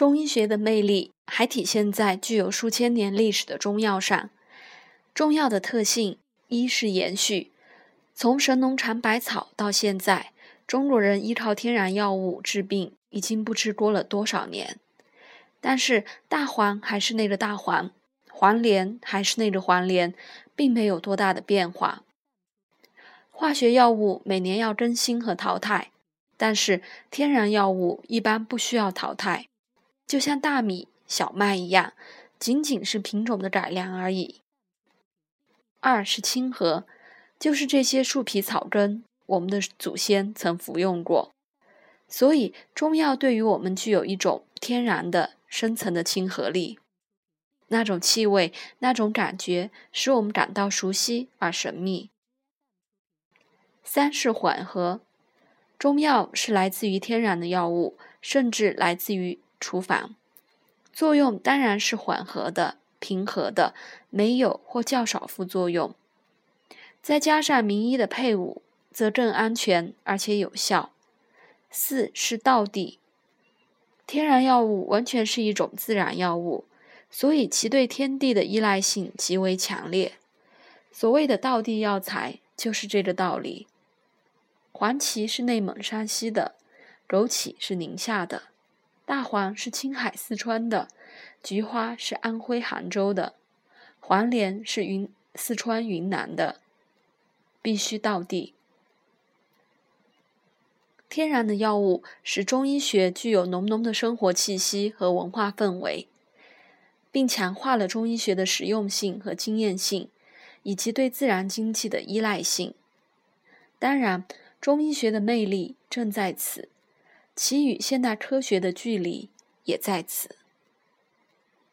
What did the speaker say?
中医学的魅力还体现在具有数千年历史的中药上。中药的特性一是延续，从神农尝百草到现在，中国人依靠天然药物治病已经不知过了多少年。但是大黄还是那个大黄，黄连还是那个黄连，并没有多大的变化。化学药物每年要更新和淘汰，但是天然药物一般不需要淘汰，就像大米、小麦一样，仅仅是品种的改良而已。二是亲和，就是这些树皮草根，我们的祖先曾服用过，所以中药对于我们具有一种天然的。深层的亲和力，那种气味，那种感觉，使我们感到熟悉而神秘。三是缓和，中药是来自于天然的药物，甚至来自于厨房，作用当然是缓和的、平和的，没有或较少副作用。再加上名医的配伍，则更安全而且有效。四是道地。天然药物完全是一种自然药物，所以其对天地的依赖性极为强烈。所谓的道地药材就是这个道理。黄芪是内蒙山西的，枸杞是宁夏的，大黄是青海四川的，菊花是安徽杭州的，黄连是云四川云南的，必须到地。天然的药物使中医学具有浓浓的生活气息和文化氛围，并强化了中医学的实用性和经验性，以及对自然经济的依赖性。当然，中医学的魅力正在此，其与现代科学的距离也在此。